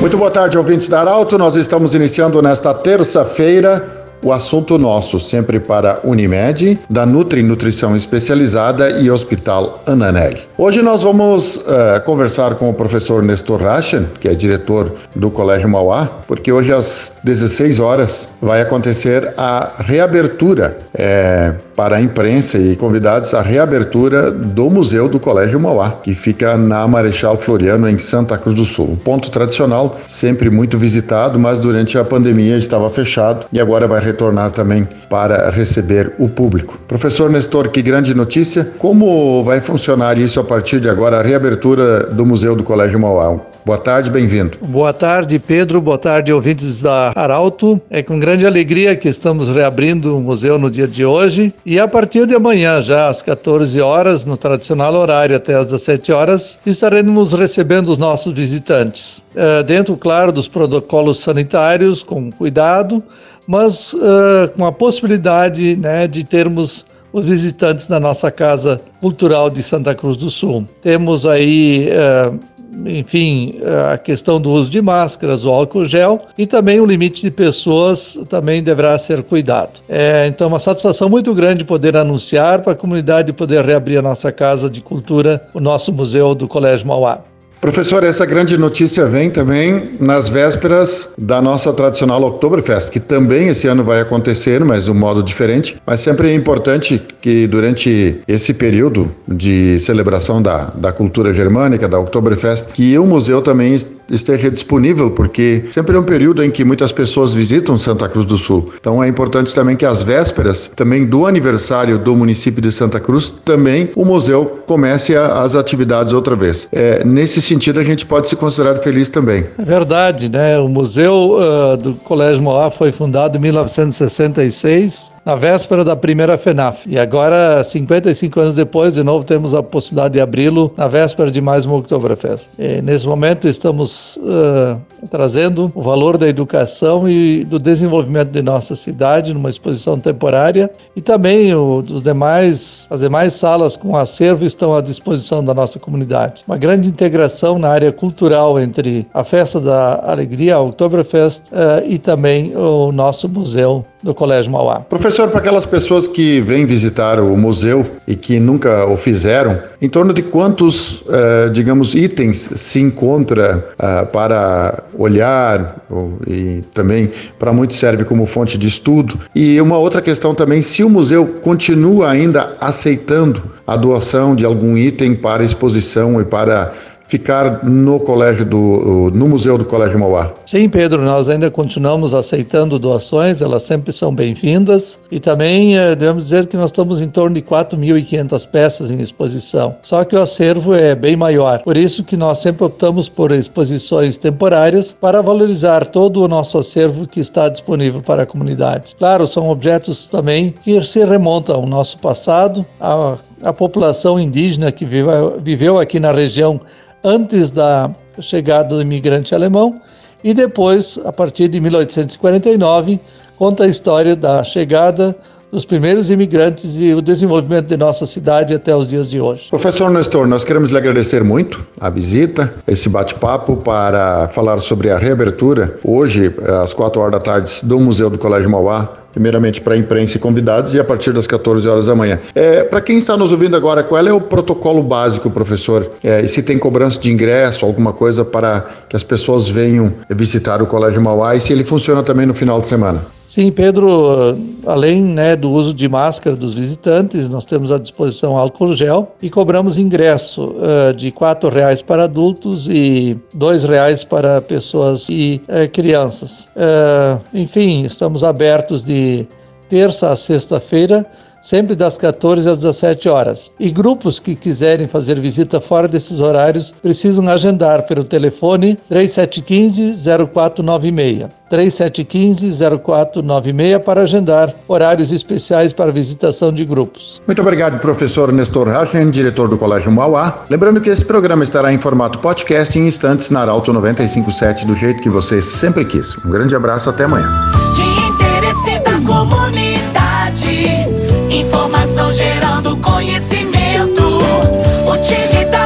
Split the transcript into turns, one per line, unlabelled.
Muito boa tarde, ouvintes da Arauto. Nós estamos iniciando nesta terça-feira o assunto nosso, sempre para Unimed, da Nutri Nutrição Especializada e Hospital Ananelli. Hoje nós vamos uh, conversar com o professor Nestor Rachen, que é diretor do Colégio Mauá, porque hoje às 16 horas vai acontecer a reabertura é, para a imprensa e convidados a reabertura do Museu do Colégio Mauá, que fica na Marechal Floriano, em Santa Cruz do Sul. Um ponto tradicional, sempre muito visitado, mas durante a pandemia estava fechado e agora vai retornar também para receber o público. Professor Nestor, que grande notícia! Como vai funcionar isso a partir de agora, a reabertura do Museu do Colégio Mauá? Boa tarde, bem-vindo.
Boa tarde, Pedro. Boa tarde, ouvintes da Arauto. É com grande alegria que estamos reabrindo o museu no dia de hoje. E a partir de amanhã, já às 14 horas, no tradicional horário até às 17 horas, estaremos recebendo os nossos visitantes. É, dentro, claro, dos protocolos sanitários, com cuidado, mas uh, com a possibilidade né, de termos os visitantes da nossa Casa Cultural de Santa Cruz do Sul. Temos aí uh, enfim, a questão do uso de máscaras, o álcool gel e também o limite de pessoas também deverá ser cuidado. É, então, uma satisfação muito grande poder anunciar para a comunidade poder reabrir a nossa casa de cultura, o nosso museu do Colégio Mauá.
Professor, essa grande notícia vem também nas vésperas da nossa tradicional Oktoberfest, que também esse ano vai acontecer, mas de um modo diferente. Mas sempre é importante que durante esse período de celebração da, da cultura germânica, da Oktoberfest, que o museu também esteja disponível, porque sempre é um período em que muitas pessoas visitam Santa Cruz do Sul. Então é importante também que às vésperas, também do aniversário do município de Santa Cruz, também o museu comece a, as atividades outra vez. É, nesse sentido, a gente pode se considerar feliz também.
É verdade, né? O museu uh, do Colégio Moá foi fundado em 1966 na véspera da primeira FENAF. E agora, 55 anos depois, de novo temos a possibilidade de abri-lo na véspera de mais uma Oktoberfest. E, nesse momento estamos uh, trazendo o valor da educação e do desenvolvimento de nossa cidade numa exposição temporária e também o, dos demais, as demais salas com acervo estão à disposição da nossa comunidade. Uma grande integração na área cultural entre a Festa da Alegria, a Oktoberfest, uh, e também o nosso museu do Colégio Mauá.
Professor, para aquelas pessoas que vêm visitar o museu e que nunca o fizeram, em torno de quantos, uh, digamos, itens se encontra uh, para olhar e também para muitos serve como fonte de estudo? E uma outra questão também, se o museu continua ainda aceitando a doação de algum item para exposição e para ficar no colégio do no museu do Colégio Mauá.
Sim, Pedro, nós ainda continuamos aceitando doações, elas sempre são bem-vindas e também eh, devemos dizer que nós estamos em torno de 4.500 peças em exposição. Só que o acervo é bem maior. Por isso que nós sempre optamos por exposições temporárias para valorizar todo o nosso acervo que está disponível para a comunidade. Claro, são objetos também que se remontam ao nosso passado, a, a população indígena que viveu, aqui na região antes da chegada do imigrante alemão e depois, a partir de 1849, conta a história da chegada dos primeiros imigrantes e o desenvolvimento de nossa cidade até os dias de hoje.
Professor Nestor, nós queremos lhe agradecer muito a visita, esse bate-papo para falar sobre a reabertura, hoje, às quatro horas da tarde, do Museu do Colégio Mauá, primeiramente para a imprensa e convidados e a partir das 14 horas da manhã. É, para quem está nos ouvindo agora, qual é o protocolo básico, professor? É, e se tem cobrança de ingresso, alguma coisa para que as pessoas venham visitar o Colégio Mauá e se ele funciona também no final de semana?
Sim, Pedro, além né, do uso de máscara dos visitantes, nós temos à disposição álcool gel e cobramos ingresso uh, de R$ reais para adultos e R$ reais para pessoas e uh, crianças. Uh, enfim, estamos abertos de terça a sexta-feira sempre das 14 às 17 horas. E grupos que quiserem fazer visita fora desses horários precisam agendar pelo telefone 3715-0496. 3715-0496 para agendar horários especiais para visitação de grupos.
Muito obrigado, professor Nestor Rachen, diretor do Colégio Mauá. Lembrando que esse programa estará em formato podcast em instantes na Arauto 957, do jeito que você sempre quis. Um grande abraço, até amanhã.
De interesse da comunidade, informação gerando conhecimento, utilidade.